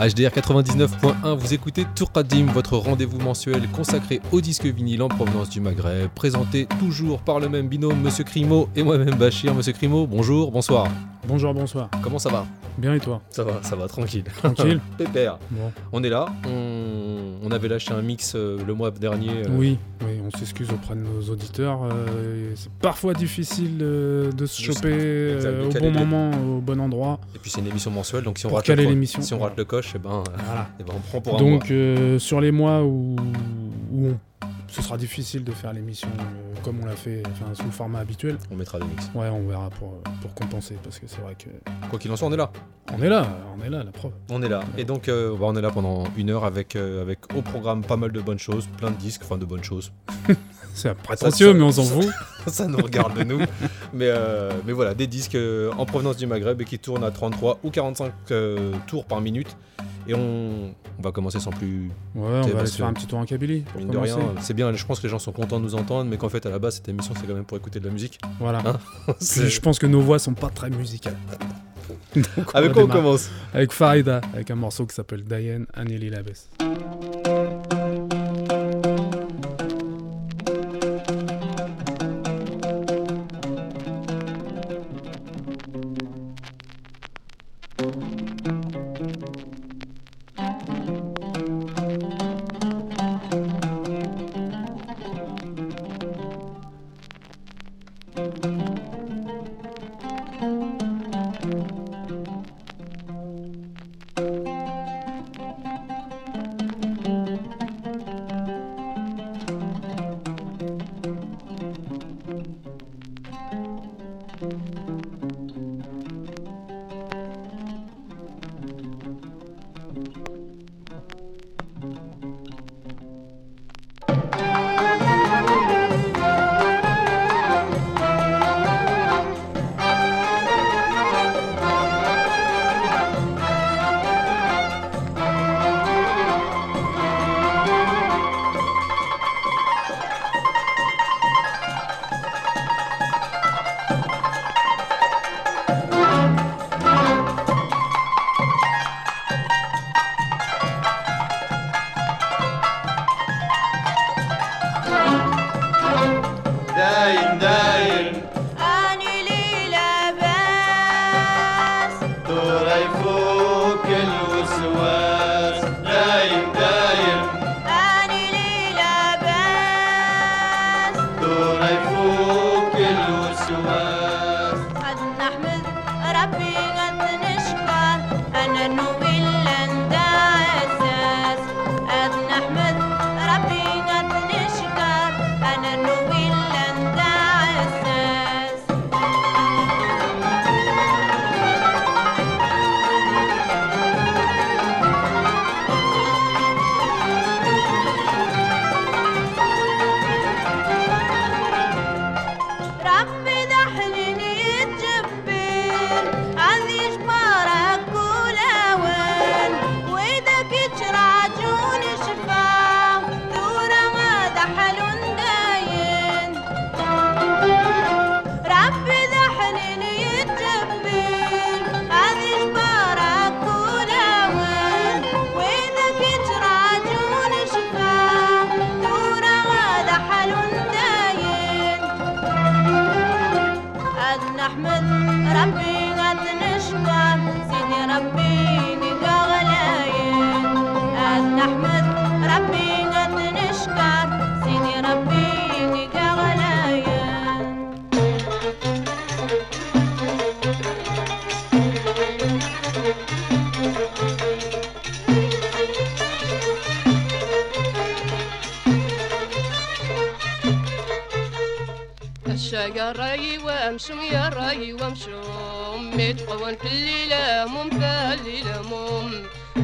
HDR 99.1, vous écoutez Tour Qadim, votre rendez-vous mensuel consacré au disque vinyle en provenance du Maghreb, présenté toujours par le même binôme, Monsieur Crimo et moi-même Bachir. Monsieur Crimo, bonjour, bonsoir. Bonjour, bonsoir. Comment ça va? Bien et toi? Ça va, ça va, tranquille. Tranquille? Pépère. Bon. On est là, on, on avait lâché un mix euh, le mois dernier. euh, Oui, oui, on s'excuse auprès de nos auditeurs. euh, c'est parfois difficile de se choper au bon moment, au bon endroit. Et puis c'est une émission mensuelle, donc si on rate le si on rate le coche, eh ben, Voilà. eh ben, on prend pour un mois. Donc, sur les mois où, où on- ce sera difficile de faire l'émission euh, comme on l'a fait, enfin, sous le format habituel, On mettra des mix. ouais, on verra pour, euh, pour compenser. Parce que c'est vrai que Quoi qu'il en soit, on est là. on est là, on est là, la preuve. On est là. Et donc, euh, bah, on est là pendant une heure avec, euh, avec au programme pas mal de bonnes choses, plein de disques, enfin de bonnes choses. C'est prétentieux, mais on s'en fout. ça nous regarde de nous. Mais, euh, mais voilà, des disques euh, en provenance du Maghreb et qui tournent à 33 ou 45 euh, tours par minute. Et on, on va commencer sans plus. Ouais, on va aller faire un petit tour en Kabylie. Pour Mine de commencer. rien, c'est bien, je pense que les gens sont contents de nous entendre, mais qu'en fait, à la base, cette émission, c'est quand même pour écouter de la musique. Voilà. Hein Puis je pense que nos voix sont pas très musicales. Donc, Avec quoi on commence? Avec Farida, avec un morceau qui s'appelle Diane Anneli Labès.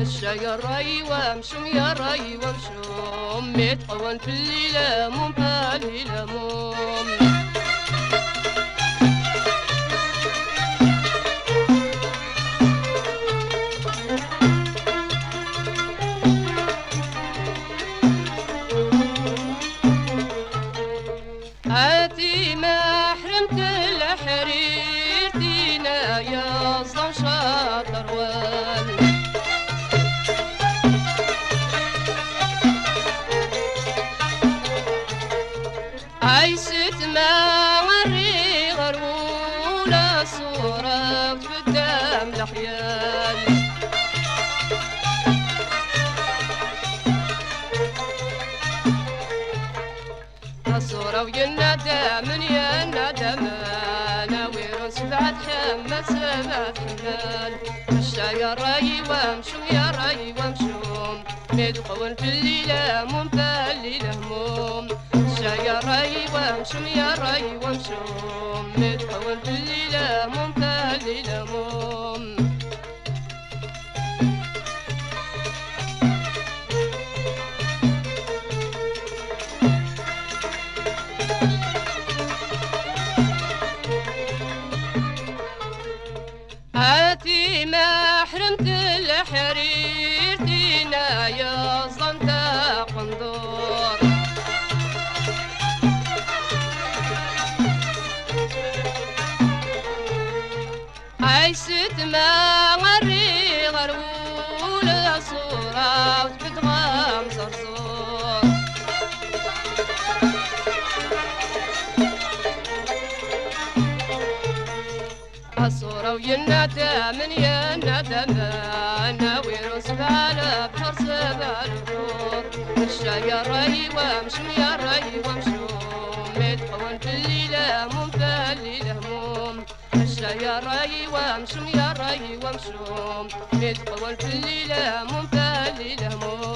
مشى يا ريوة مشوم يا ريوة مشوم متقون في الليلة موم في الليلة موم من يندم ناوير سبال بحر سبال بحور الشاي راي وامش يا راي وامشوم متقون في الليلة مم في الليلة هموم. الشاي راي وامش يا راي وامشوم متقون في الليلة مم في الليلة هموم.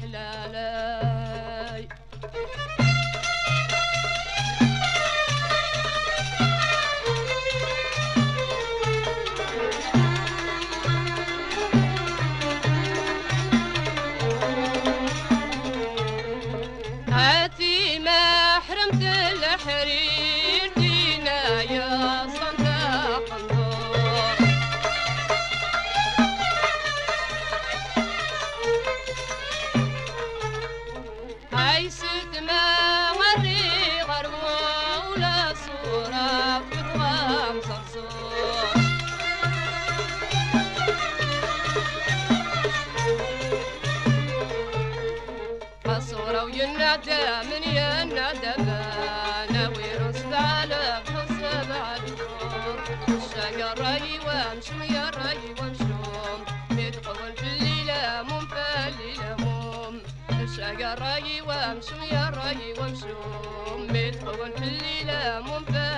I'm mon père.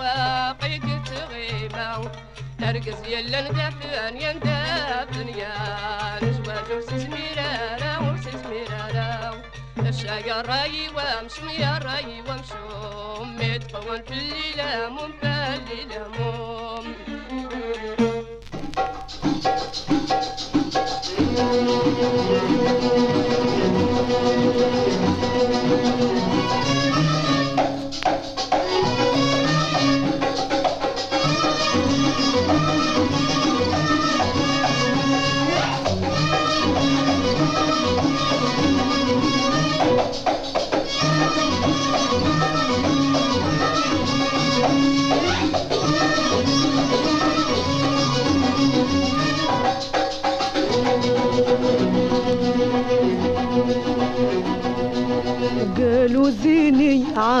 واقي قلت غيمة نرقص يلا ندفن يا ندفن يا نجوى جوز سميرة ومس سميرة الشاقة راي ومشمي راي ومشوم متقون في الليلة مم في الليلة مم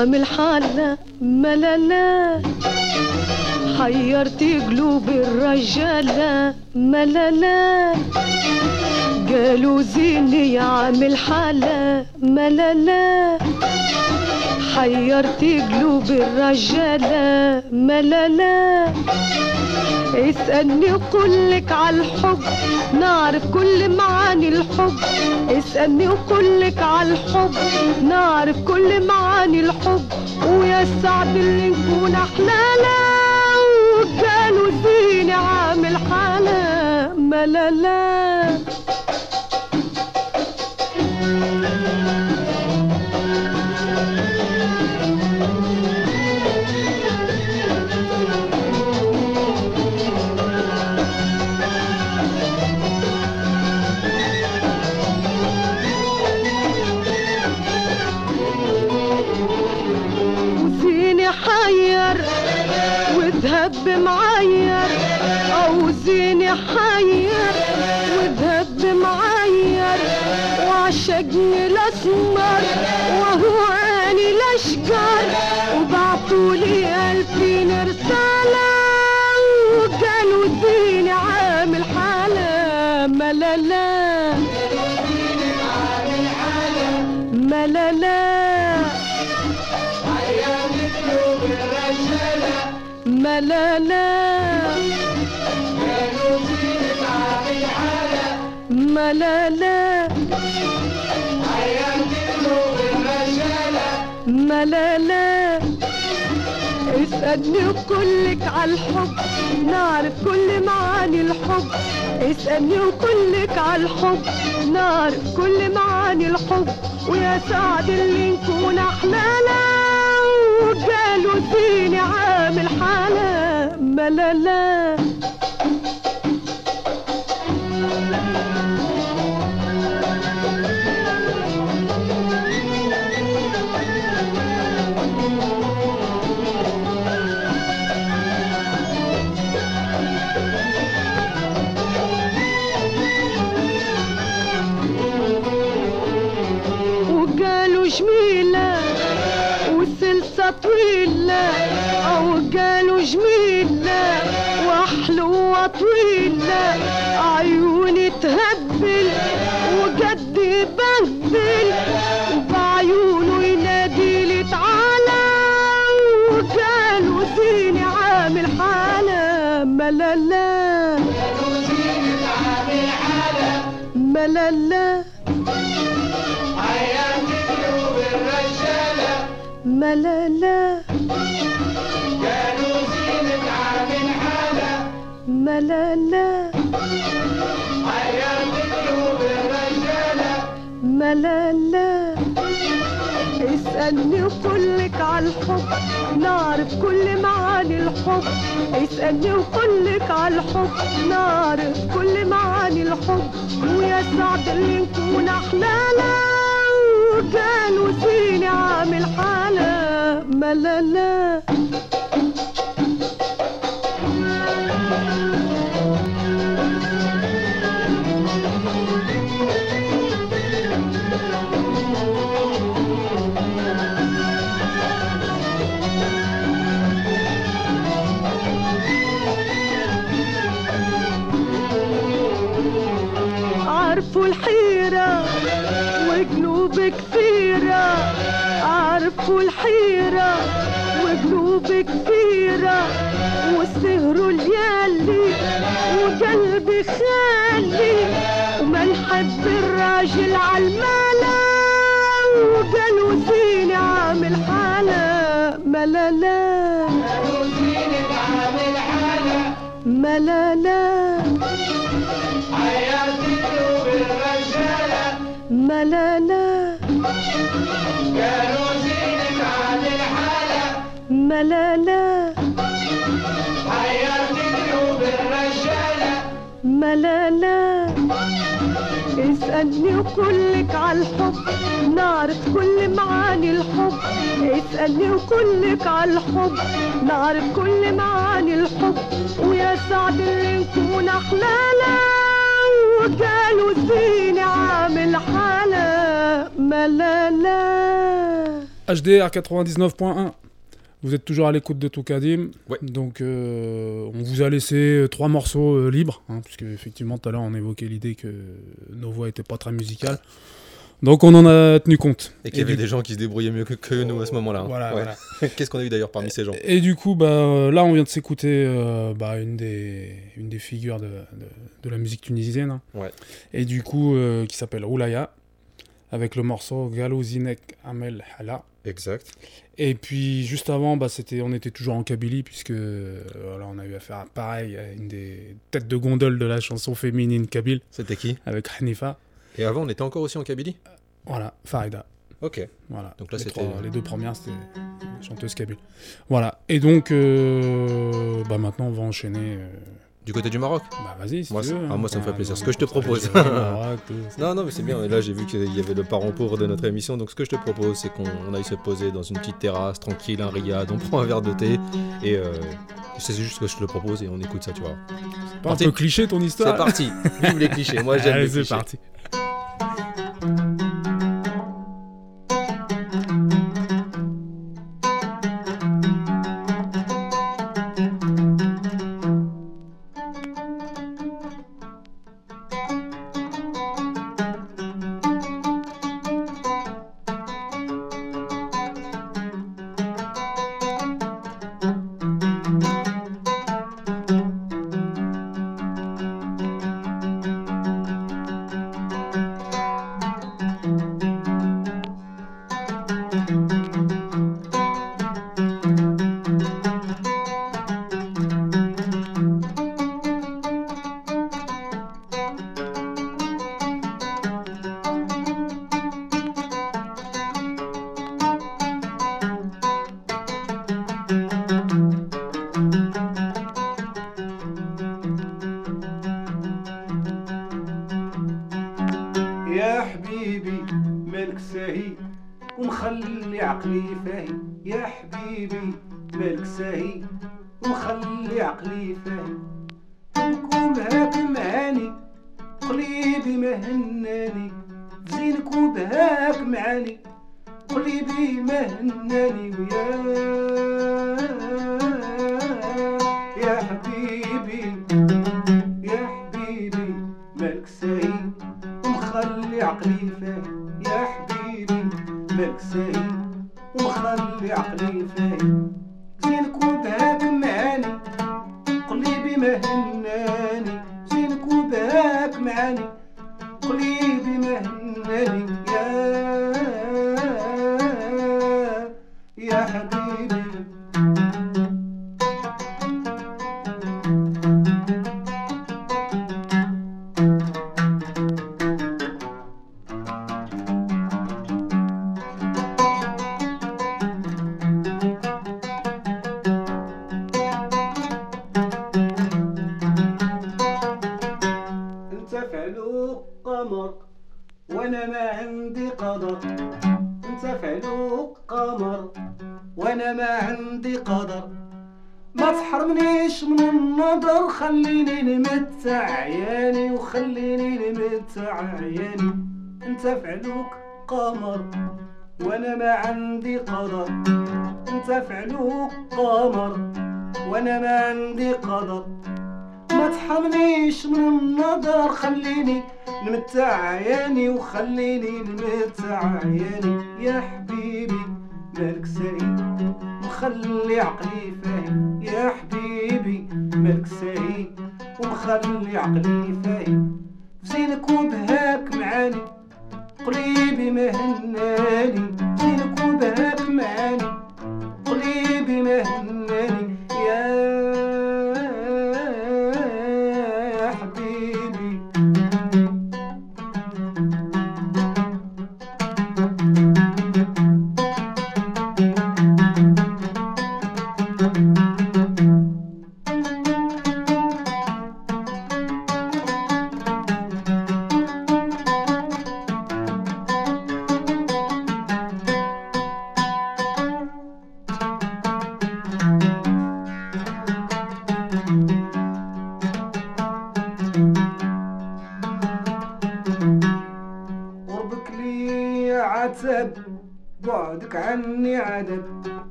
عامل حالة ملالا حيرت قلوب الرجالة ملالا قالوا زيني عامل حالة ملالا حيرت قلوب الرجالة ملالا اسألني وقولك عالحب نعرف كل معاني الحب. اسألني وقولك عالحب نعرف كل معاني الحب. ويا سعد اللي نكون احلالا وقالوا زيني عامل حالة ملالا اسألني وكلك عالحب نعرف كل معاني الحب. اسألني وكلك عالحب نعرف كل معاني الحب. ويا سعد اللي نكون احلالا وقالوا زيني عامل حالة ملالا طويلة أو قالوا جميلة وحلوة طويلة عيوني تهبل وقد يبهدل وبعيونه ينادي لي تعالى وقالوا زيني عامل حالة ملالا ملالا لا لا قالوا زينة عامل حالة ملالا حياة قلوب الرجالة ملالا اسألني وكلك على الحب نعرف كل معاني الحب. اسألني وكلك على الحب نعرف كل معاني الحب. ويا سعد اللي نكون أحلالا وكان وسيني عامل حالة. ملالا عارفوا الحيرة وقلوب كثيرة الحرب والحيرة وقلوب كبيرة وسهروا ليالي وقلبي خالي وما نحب الراجل عالمالة وقالوا زيني عامل حالة ملالا قالوا زيني عامل حالة ملالة حياتي بالرجالة ملالة ملالا حيرتي قلوب الرجالة ملالا اسألني وكلك عالحب نعرف كل معاني الحب. اسألني وكلك عالحب نعرف كل معاني الحب. ويا سعد اللي نكون أحلالا وقالوا زيني عامل حالة ملالا HDR 99.1. Vous êtes toujours à l'écoute de Toukadim. Ouais. Donc, euh, on vous a laissé euh, trois morceaux euh, libres, hein, puisque effectivement, tout à l'heure, on évoquait l'idée que nos voix n'étaient pas très musicales. Donc, on en a tenu compte. Et qu'il y avait du- des gens qui se débrouillaient mieux que, que nous à ce moment-là. hein. Voilà, Ouais. voilà. Qu'est-ce qu'on a eu d'ailleurs parmi ces gens Et du coup, bah, là, on vient de s'écouter euh, bah, une, des, une des figures de, de- de la musique tunisienne. hein. Ouais. Et du coup, qui s'appelle Oulaya, avec le morceau Galozinek Amel Hala. Exact. Et puis juste avant, bah, c'était, on était toujours en Kabylie, puisque euh, voilà, on a eu affaire à pareil, à une des têtes de gondole de la chanson féminine kabyle, C'était qui? Avec Hanifa. Et avant, on était encore aussi en Kabylie? Voilà, Farida. Ok. Voilà. Donc là, les, c'était- trois- les deux premières, c'était chanteuse kabyle. Voilà. Et donc, euh, bah, maintenant, on va enchaîner. Du côté du Maroc bah, vas-y, si Moi, tu ah, hein. moi, ça me fait Ouais, plaisir. Ce que je te propose. Maroc. Non, non, mais c'est bien. Et là, j'ai vu qu'il y avait le parent pauvre de notre émission. Donc, ce que je te propose, c'est qu'on on aille se poser dans une petite terrasse, tranquille, un riad. On prend un verre de thé. Et euh, c'est juste ce que je te le propose et on écoute ça, tu vois. Pas un Parti. peu cliché ton C'est histoire là parti. Vive les clichés. Moi, j'aime les c'est clichés. parti. قليبي ما هناني ويا. يا حبيبي يا حبيبي مالك ساهي ومخلي عقلي فاهي يا حبيبي مالك ساهي ومخلي عقلي فاهي زينك وبهاك معاني قلبي ما فعلوك قمر وأنا ما عندي قدر. انت فعلوك قمر وأنا ما عندي قدر. ما تحرمنيش من النظر خليني نمتع عياني وخليني نمتع عياني. يا حبيبي مالك سعيد مخلي عقلي فاهم. يا حبيبي مالك سعيد ومخلي عقلي فاهم. زينك وبهاك معاني. قريب مهنالي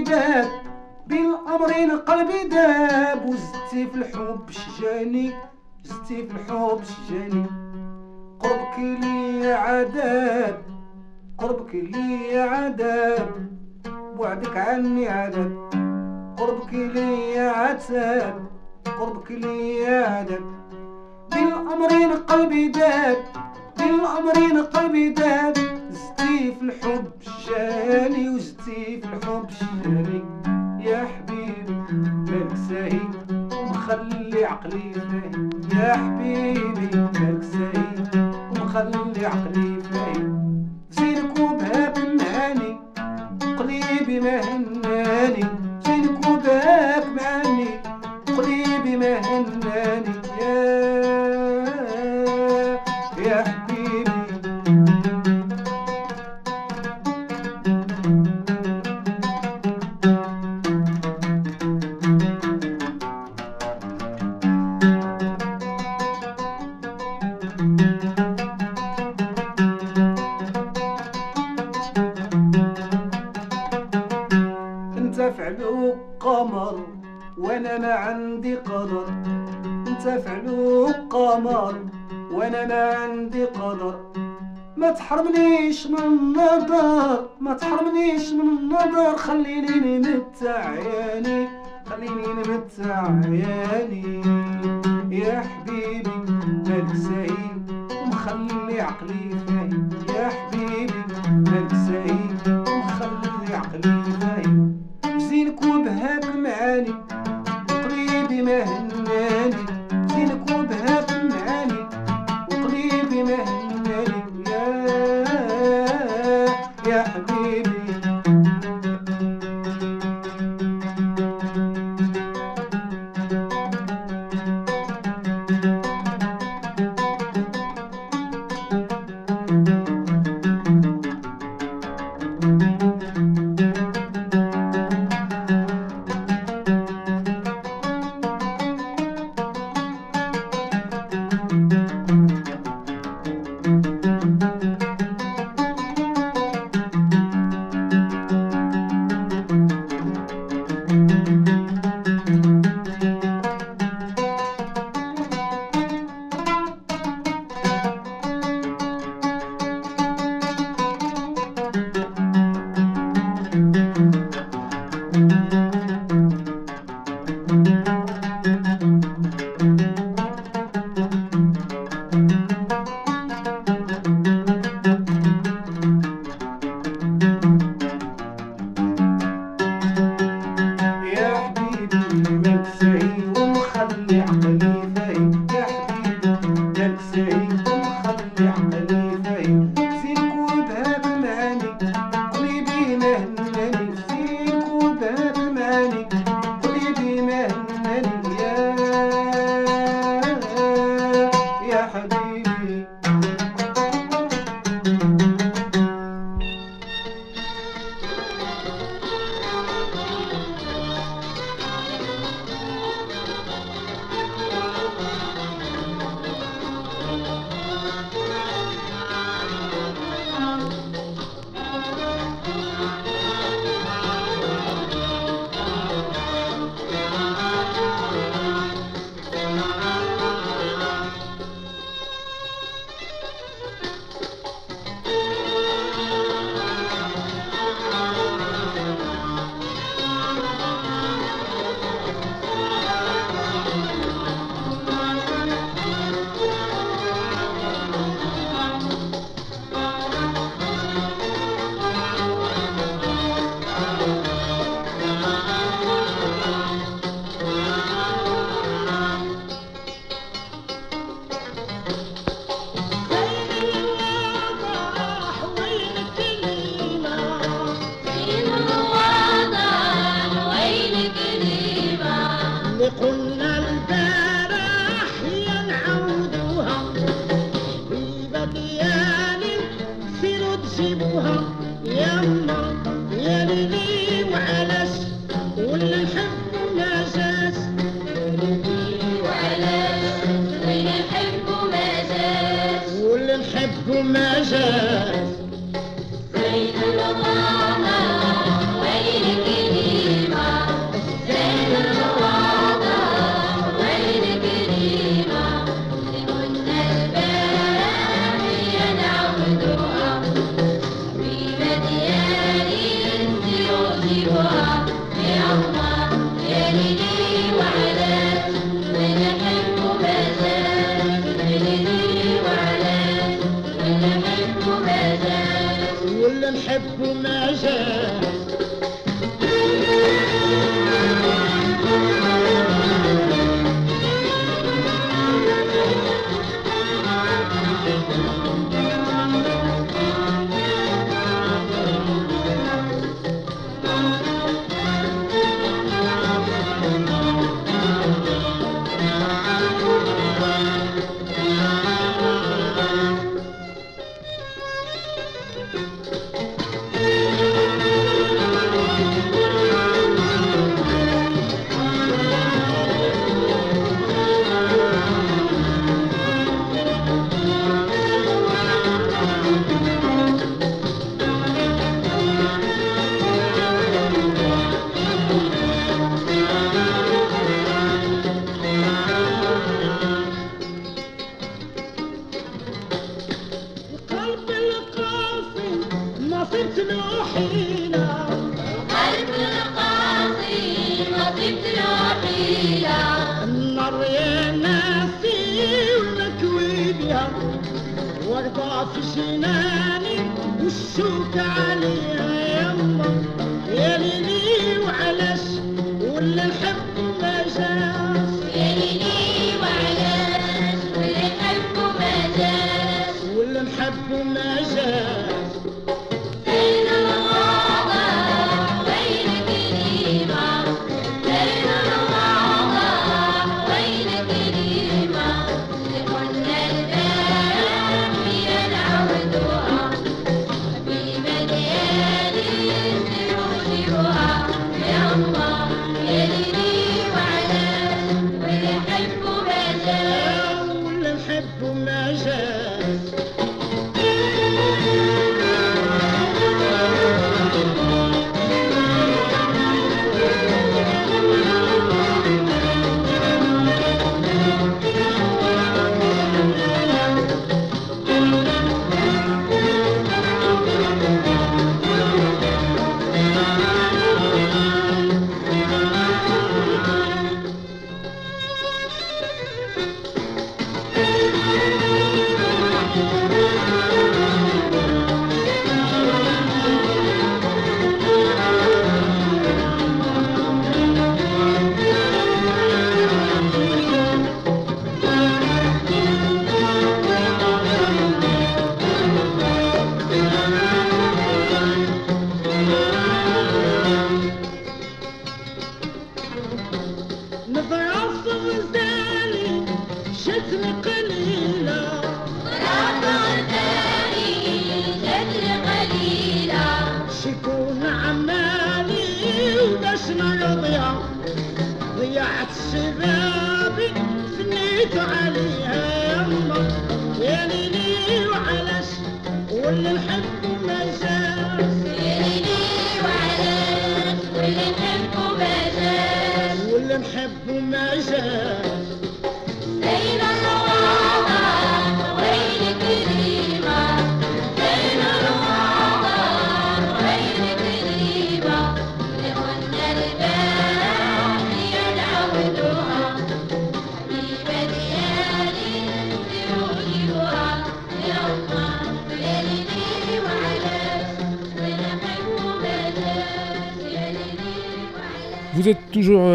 داب بين الأمرين قلبي داب وزدتي في الحب شجاني زدتي في الحب شجاني. قربك لي عذاب قربك لي عذاب بعدك عني عذاب. قربك لي عتاب قربك لي عذاب. بين الأمرين قلبي داب بين الأمرين قلبي داب زدتي في الحب شجاني وزدتي في الحب شجاني يا حبيبي مالك ساهي ومخلي عقلي فاهم يا حبيبي مالك ساهي ومخلي عقلي فاهم زينك وبهاك معاني قليبي ما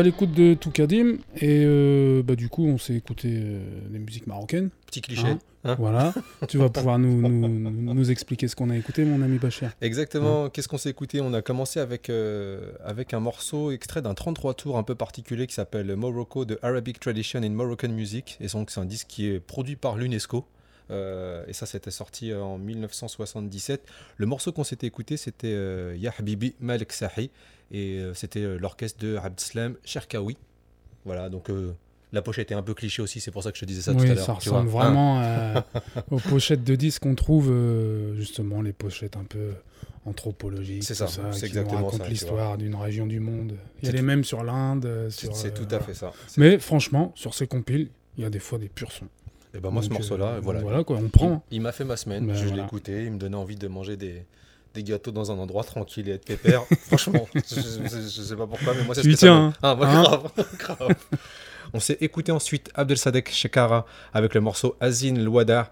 l'écoute de Toukadim et euh, bah, du coup on s'est écouté euh, des musiques marocaines. Petit cliché. Hein hein. Voilà, tu vas pouvoir nous, expliquer ce qu'on a écouté, mon ami Bachir. Exactement, hein qu'est-ce qu'on s'est écouté? On a commencé avec, euh, avec un morceau extrait d'un 33 tours un peu particulier qui s'appelle Morocco, The Arabic Tradition in Moroccan Music. Et donc, c'est un disque qui est produit par l'UNESCO. Euh, et ça, c'était sorti en 1977. Le morceau qu'on s'était écouté, c'était euh, Ya Et euh, c'était euh, l'orchestre de Abdeslam Sherkawi. Voilà, donc la pochette était un peu cliché aussi, c'est pour ça que je te disais ça tout à l'heure. Ça ressemble vraiment hein. aux pochettes de disques qu'on trouve, justement, les pochettes un peu anthropologiques. C'est ça, ça c'est exactement raconte l'histoire d'une région du monde. Il y a les mêmes sur l'Inde. C'est tout à fait ça. Mais franchement, sur ces compiles, il y a des fois des purs sons. Et ben moi, ce morceau-là, euh, voilà. Voilà quoi, on prend. Il, il m'a fait ma semaine, Ben je l'ai voilà. écouté, il me donnait envie de manger des, des gâteaux dans un endroit tranquille et être pépère. Franchement, je, je- sais pas pourquoi, mais moi c'est ce que ça hein. Ah, bah, Hein grave, grave. On s'est écouté ensuite Abdelsadek Shekara avec le morceau Azin Louada.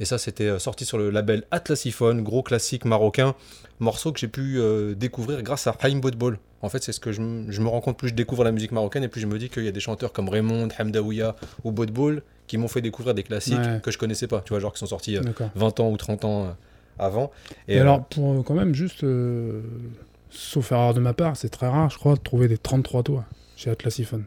Et ça, c'était euh, sorti sur le label Atlasiphone, gros classique marocain. Morceau que j'ai pu euh, découvrir grâce à Haïm Botbol. En fait, c'est ce que je me rends compte plus je découvre la musique marocaine et plus je me dis qu'il y a des chanteurs comme Raymond, Hamdaouia ou Botbol qui m'ont fait découvrir des classiques Ouais. que je connaissais pas. Tu vois, genre qui sont sortis euh, D'accord. 20 ans ou 30 ans euh, avant. Et, euh, alors, pour euh, quand même, juste, sauf erreur de ma part, c'est très rare, je crois, de trouver des 33 tours chez Atlasiphone.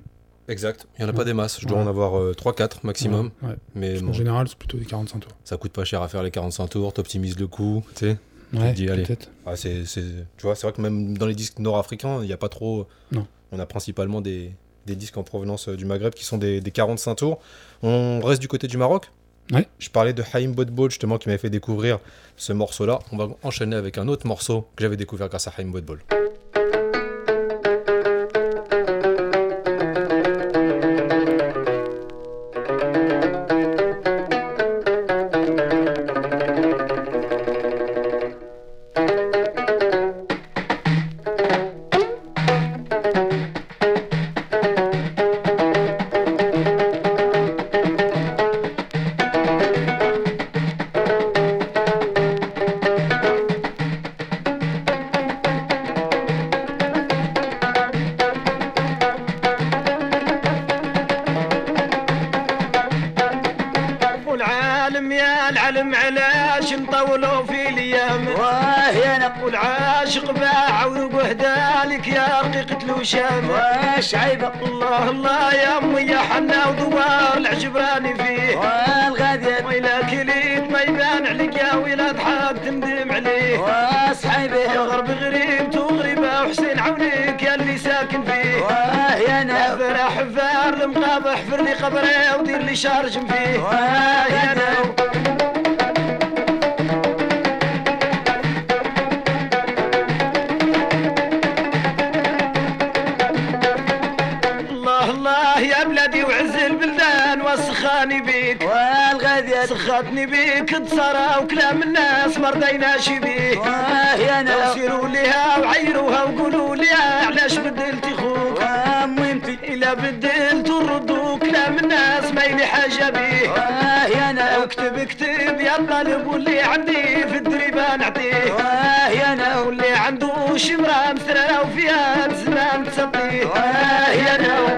Exact. Il n'y en a pas des masses. Je dois Ouais. en avoir 3-4 maximum. Mais Parce bon, qu'en général, c'est plutôt des 45 tours. ça coûte pas cher à faire les 45 tours. T'optimises le coût. Tu sais. Ouais, dis, allez. peut-être. Ah, c'est- tu vois, c'est vrai que même dans les disques nord-africains, il n'y a pas trop. Non. On a principalement des, des disques en provenance euh, du Maghreb qui sont des, des 45 tours. On reste du côté du Maroc. Ouais. Je parlais de Haïm Botbol justement qui m'avait fait découvrir ce morceau-là. On va enchaîner avec un autre morceau que j'avais découvert grâce à Haïm Botbol. بدلت وردوا كلام الناس ما يلي حاجة بيه. واه يا أنا اكتب اكتب يا طالب واللي عندي في الدريبة نعطيه. واه يا أنا واللي عنده شمرة مسرره وفيها زمان تسطيه واه يا أنا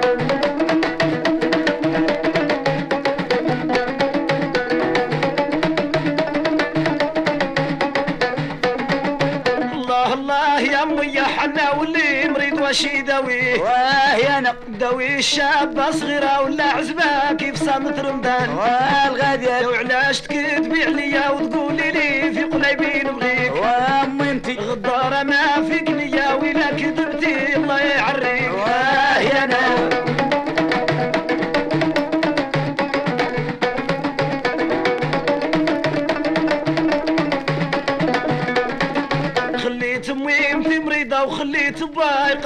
الله الله يا أمي يا حنا واللي مريض واش يداويه داوي الشابة صغيرة ولا عزبة كيف صامت رمضان؟ والغادية لو علاش تكذبي عليا وتقولي لي في قليبي نبغيك وأمي انتي. غدارة ما فيك نية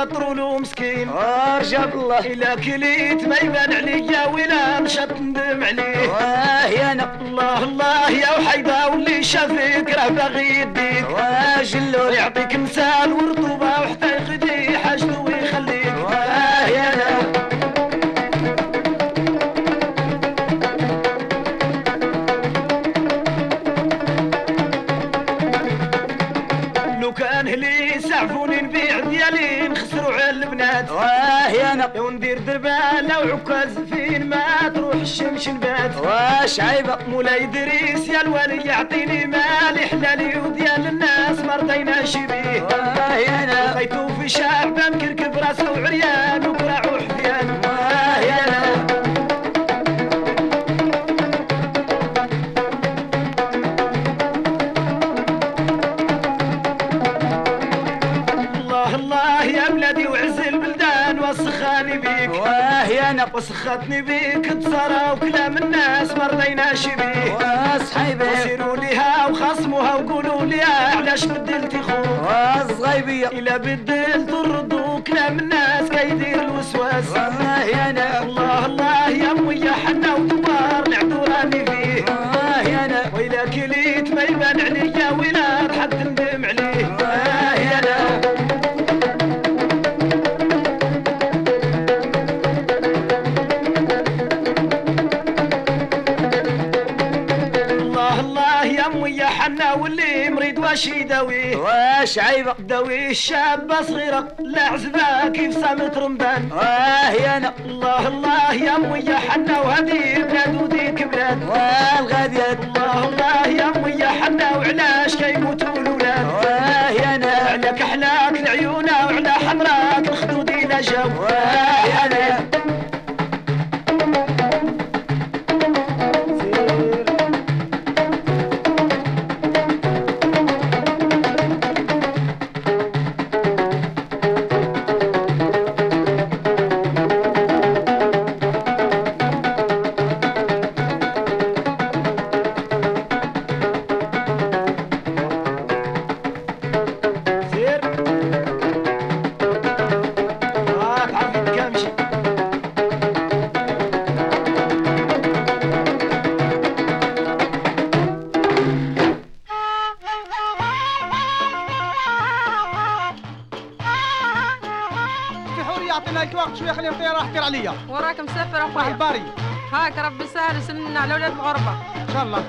باي قطروا له مسكين ارجع بالله الا كليت ما يبان عليا ولا نشط ندم عليه واه يا أنا. الله الله يا وحيدة واللي شافك راه باغي يديك. واه جلو يعطيك مثال ورطوبة وحتى يخدي الشمس نبات واش عيبة؟ مولاي دريس يا الوالي يعطيني مالي حلالي وديال الناس مرضينا شبيه واه الغايبية إلا بدل طردو كلام الناس كيدير الوسواس. والله يا أنا الله ماشي دوي. واش عيبة. دوي الشابة صغيرة لعزبة كيف صامت رمبان واه يا أنا. الله الله يا أمي يا حنا وهذه بلاد وديك بلاد. واه الغادية الله الله يا أمي يا حنا وعلاش كيموتوا الولاد واه يا أنا. على كحلاك العيون وعلى حمراك الخدود إلى جو واه الله اخويا الباري. هاك ربي سهل وسننا على ولاد الغربة. إن شاء الله.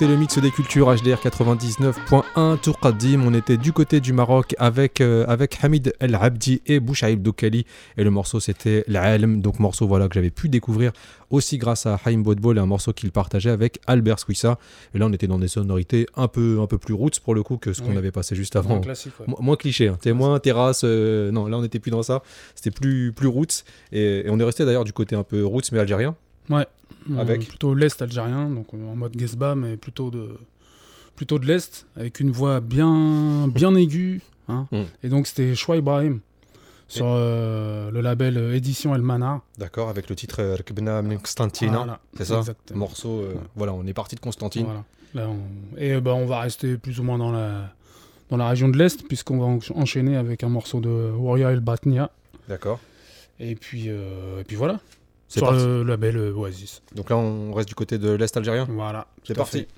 Écoutez le mix des cultures HDR 99.1 Tour Qadim. On était du côté du Maroc avec, euh, avec Hamid El Abdi et Bouchaïb Doukali. Et le morceau c'était L'Alm. Donc, morceau voilà, que j'avais pu découvrir aussi grâce à Haïm Bodbol et un morceau qu'il partageait avec Albert Swissa. Et là, on était dans des sonorités un peu, un peu plus roots pour le coup que ce qu'on Oui. avait passé juste avant. classique, ouais. Mo- moins cliché, hein. témoin, terrasse, euh, non, là on n'était plus dans ça, c'était plus, plus roots, et, et on est resté d'ailleurs du côté un peu roots mais algérien. Ouais. Avec Euh, Plutôt l'Est algérien, donc euh, en mode Gesba, mais plutôt de, plutôt de l'Est, avec une voix bien, bien aiguë. hein. Mm. Et donc c'était Choix Ibrahim sur euh, le label euh, Édition El Manar. D'accord, avec le titre euh, Rkbna min Constantine, Voilà, c'est ça? exactement. Morceau, Ouais. voilà, on est parti de Constantine. Voilà. Là, on- Et ben on va rester plus ou moins dans la, dans la région de l'Est, puisqu'on va en- enchaîner avec un morceau de Warrior El Batnia. D'accord, Et puis, et puis voilà. C'est parti. le label euh, Oasis. Donc là on reste du côté de l'Est algérien? Voilà. C'est parti. fait.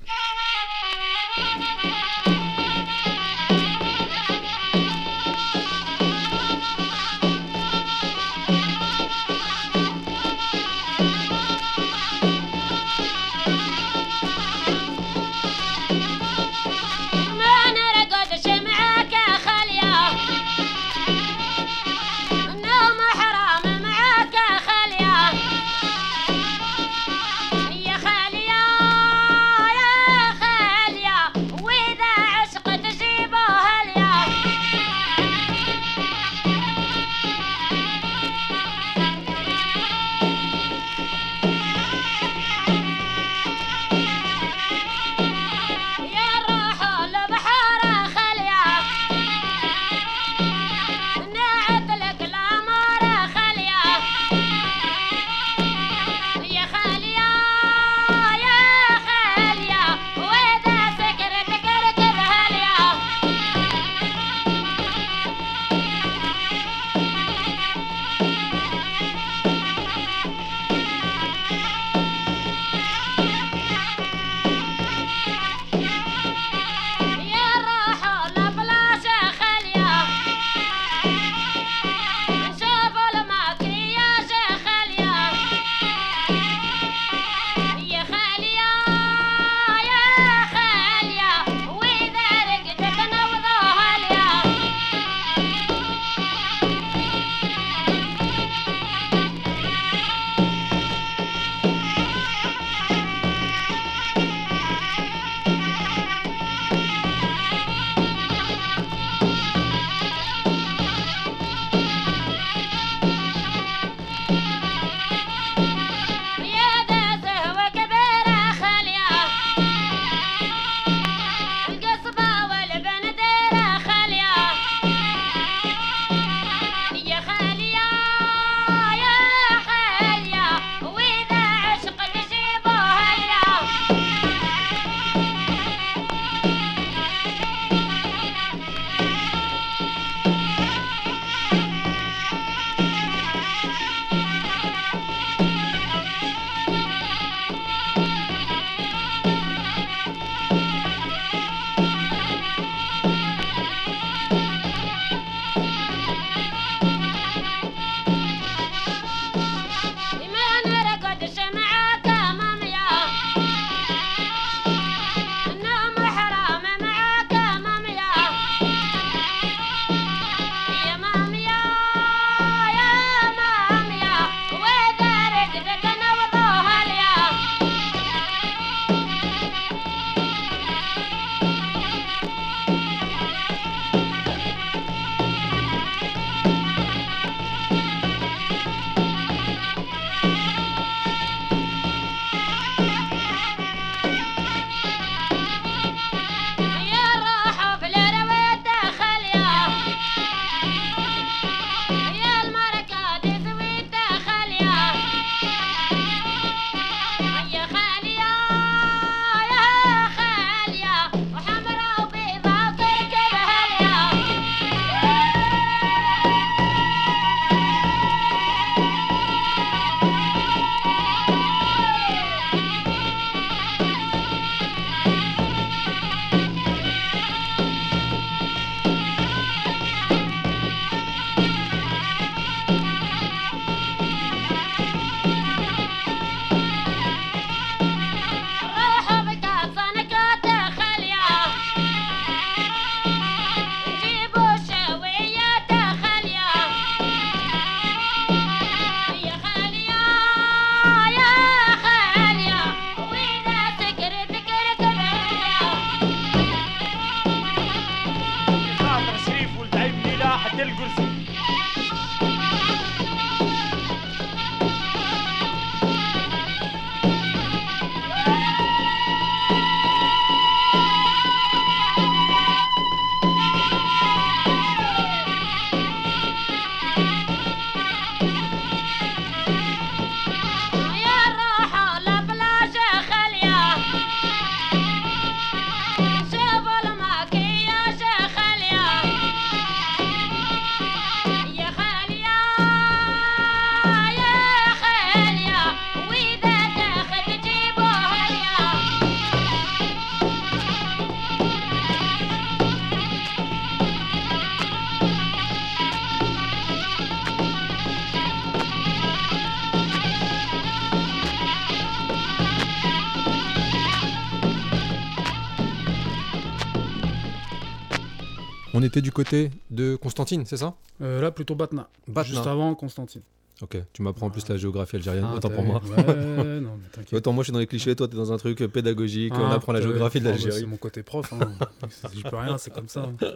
Était du côté de Constantine, c'est ça Euh, là, plutôt Batna. Batna. Juste avant Constantine. Ok, tu m'apprends en plus la géographie algérienne, Ah, autant pour moi. Ouais, non, mais. Autant moi je suis dans les clichés, toi t'es dans un truc pédagogique, on Ah, apprend la géographie de Ah, bah, l'Algérie. C'est mon côté prof. Hein. J'y peux rien, c'est comme ça. hein.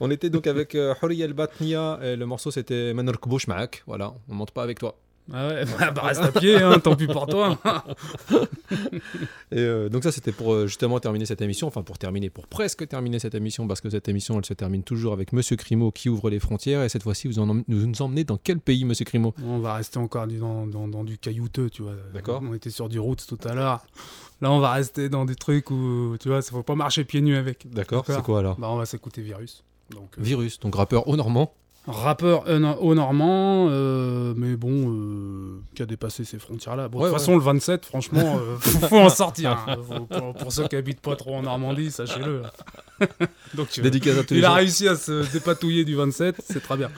On était donc avec euh, Hurriya El Batnia et le morceau c'était Manarkbouch Maak. Voilà, on monte pas avec toi. Ah ouais, bah, bah, reste à pied, hein, tant pis pour toi. Et euh, donc ça c'était pour euh, justement terminer cette émission, enfin pour terminer, pour presque terminer cette émission, parce que cette émission elle se termine toujours avec Monsieur Crimo qui ouvre les frontières. Et cette fois-ci vous, en em- vous nous emmenez dans quel pays Monsieur Crimo On va rester encore dans, dans, dans du caillouteux, tu vois. D'accord. On était sur du route tout à l'heure. Là, on va rester dans des trucs où, tu vois, il faut pas marcher pieds nus avec. D'accord, c'est quoi alors? Bah, on va s'écouter Virus. Donc, euh, Virus, donc rappeur au normand. Rappeur au normand, euh, mais bon, euh, qui a dépassé ces frontières-là. Bon, de toute ouais. façon, le 27, franchement, euh, faut, faut en sortir. hein. Faut- pour, pour ceux qui habitent pas trop en Normandie, sachez-le. Donc, euh, Dédicace à tous les il a gens. réussi à se dépatouiller du 27, c'est très bien.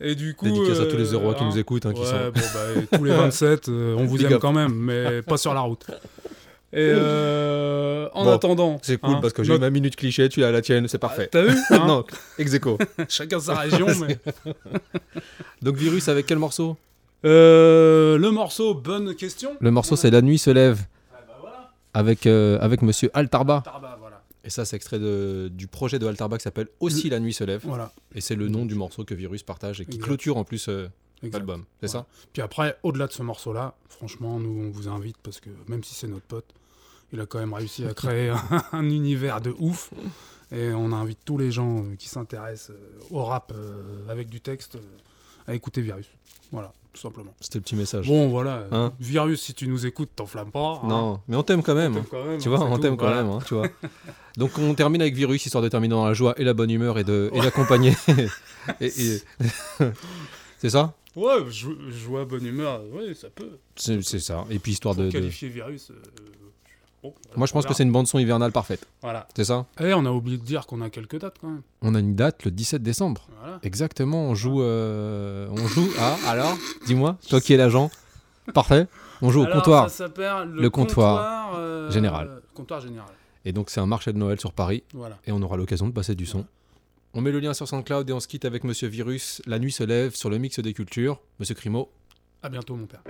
Et du coup, Dédicace à tous les Zérois qui hein, nous écoutent, hein, qui ouais, sont- bon, bah, tous les 27, euh, on vous aime up. quand même, mais pas sur la route. Et euh, en Bon, attendant, C'est cool hein, parce que j'ai notre- ma minute cliché, tu as la tienne, c'est parfait. T'as vu hein non, ex aequo. Chacun sa région, mais Donc Virus avec quel morceau Euh, le morceau, bonne question. Le morceau c'est La nuit se lève. Avec, euh, avec monsieur Altarba. Tarba, voilà. Et ça, c'est extrait de, du projet de Altarba qui s'appelle Aussi La nuit se lève. Voilà. Et c'est le nom du morceau que Virus partage et qui Exact. clôture en plus euh, l'album. C'est Voilà. ça Puis après, au-delà de ce morceau-là, franchement, nous, on vous invite parce que même si c'est notre pote, il a quand même réussi à créer un, un univers de ouf. Et on invite tous les gens euh, qui s'intéressent euh, au rap euh, avec du texte à écouter Virus. Voilà, tout simplement. C'était le petit message. Bon, voilà. Hein Virus, si tu nous écoutes, t'enflamme pas. hein. Non, mais on t'aime quand même. Quand tu vois, on t'aime quand voilà. même, hein, tu vois. Donc on termine avec Virus, histoire de terminer dans la joie et la bonne humeur et de et d'accompagner. et, c'est ça? Ouais, joie, bonne humeur, ouais, ça peut. C'est ça. Et puis histoire Pour de, de- qualifier Virus. euh, bon, Moi je pense que c'est une bande son hivernale parfaite. Voilà. C'est ça Eh, on a oublié de dire qu'on a quelques dates quand même. On a une date le 17 décembre. Voilà. Exactement, on joue. euh, on joue. Ah, alors Dis-moi, toi qui es l'agent. Parfait. On joue au comptoir. ça s'appelle le, Le comptoir euh, général. Comptoir général. Et donc c'est un marché de Noël sur Paris. Voilà. Et on aura l'occasion de passer du son. On met le lien sur SoundCloud et on se quitte avec Monsieur Virus. La nuit se lève sur le mix des cultures. Monsieur Crimo. À bientôt, mon père.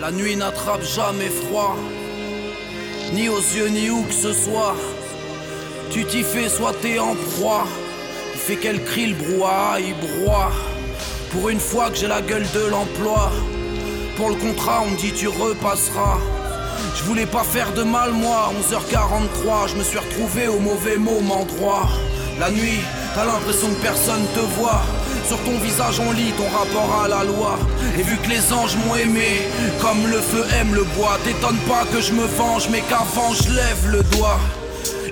La nuit n'attrape jamais froid, ni aux yeux ni où que ce soit. Tu t'y fais, soit t'es en proie. Il fait qu'elle crie le brouhaha, il broie. Pour une fois que j'ai la gueule de l'emploi. Pour le contrat, on me dit tu repasseras. Je voulais pas faire de mal, moi. 11h43, je me suis retrouvé au mauvais moment droit. La nuit, t'as l'impression que personne te voit. Sur ton visage, on lit ton rapport à la loi. Et vu que les anges m'ont aimé, comme le feu aime le bois, t'étonne pas que je me venge, mais qu'avant je lève le doigt.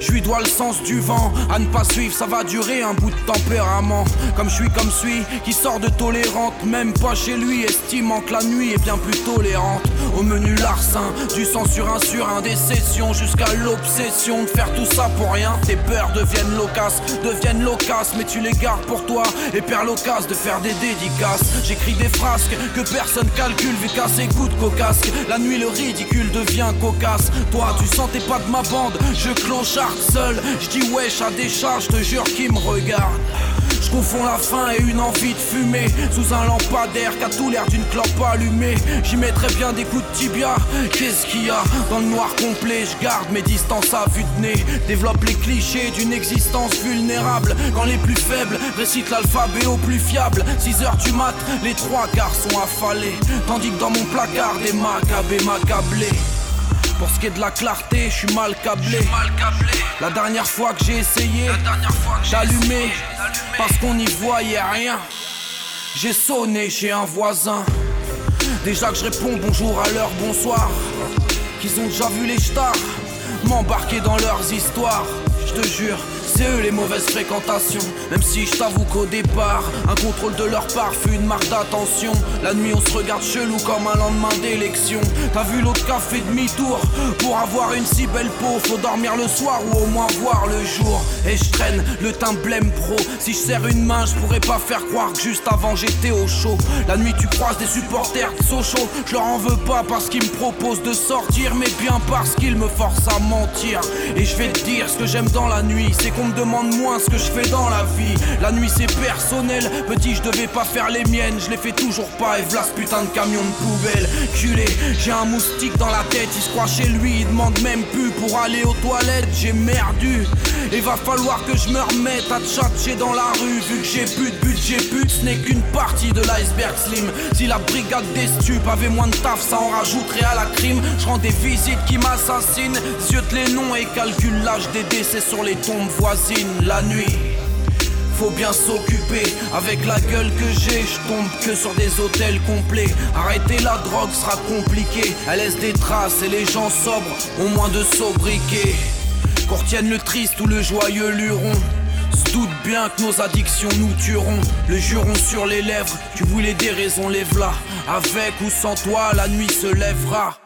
Je lui dois le sens du vent, à ne pas suivre, ça va durer un bout de tempérament. Comme je suis comme suis, qui sort de tolérante, même pas chez lui, estimant que la nuit est bien plus tolérante. Au menu larcin, du sang sur un sur un, des sessions jusqu'à l'obsession de faire tout ça pour rien. Tes peurs deviennent loquaces, deviennent loquaces, mais tu les gardes pour toi et perds l'occasion de faire des dédicaces. J'écris des frasques que personne calcule vu qu'à ses coups de cocasque. La nuit, le ridicule devient cocasse. Toi, tu sentais pas de ma bande, je clochard seul. Je dis wesh à des chats, je te jure qu'ils me regardent. Je confonds la faim et une envie de fumer. Sous un lampadaire qui a tout l'air d'une clope allumée. J'y mettrais bien des coups de tibia. Qu'est-ce qu'il y a Dans le noir complet? Je garde mes distances à vue de nez. Développe les clichés d'une existence vulnérable. Quand les plus faibles récitent l'alphabet au plus fiable. 6 heures du mat, les trois quarts sont affalés. Tandis que dans mon placard des macabées m'accablaient pour ce qui est de la clarté, je suis mal câblé. La dernière fois que j'ai essayé d'allumer, parce qu'on n'y voyait rien, j'ai sonné chez un voisin. Déjà que je réponds bonjour à leur bonsoir, qu'ils ont déjà vu les stars m'embarquer dans leurs histoires. Je te jure, c'est les mauvaises fréquentations. Même si je t'avoue qu'au départ, un contrôle de leur part fut une marque d'attention. La nuit, on se regarde chelou comme un lendemain d'élection. T'as vu l'autre café demi-tour? Pour avoir une si belle peau, faut dormir le soir ou au moins voir le jour. Et je traîne le teint blême pro. Si je serre une main, je pourrais pas faire croire que juste avant j'étais au chaud. La nuit, tu croises des supporters de Sochaux. Je leur en veux pas parce qu'ils me proposent de sortir, mais bien parce qu'ils me forcent à mentir. Et je vais te dire ce que j'aime dans la nuit, c'est qu'on me demande moins ce que je fais dans la vie. La nuit c'est personnel, petit je devais pas faire les miennes, je les fais toujours pas et v'là ce putain de camion de poubelle. Culé, j'ai un moustique dans la tête, il se croit chez lui, il demande même plus pour aller aux toilettes, j'ai merdu. Et va falloir que je me remette à tchatcher dans la rue, vu que j'ai plus de budget, but, ce n'est qu'une partie de l'iceberg slim. Si la brigade des stupes avait moins de taf, ça en rajouterait à la crime. Je rends des visites qui m'assassinent, ziote les noms et calcule l'âge des décès sur les tombes voisines la nuit. Faut bien s'occuper avec la gueule que j'ai, je tombe que sur des hôtels complets. Arrêter la drogue sera compliqué, elle laisse des traces et les gens sobres ont moins de sobriquet. Qu'on retienne le triste ou le joyeux luron. Se doute bien que nos addictions nous tueront. Le juron sur les lèvres, tu voulais des raisons, lève-la. Avec ou sans toi, la nuit se lèvera.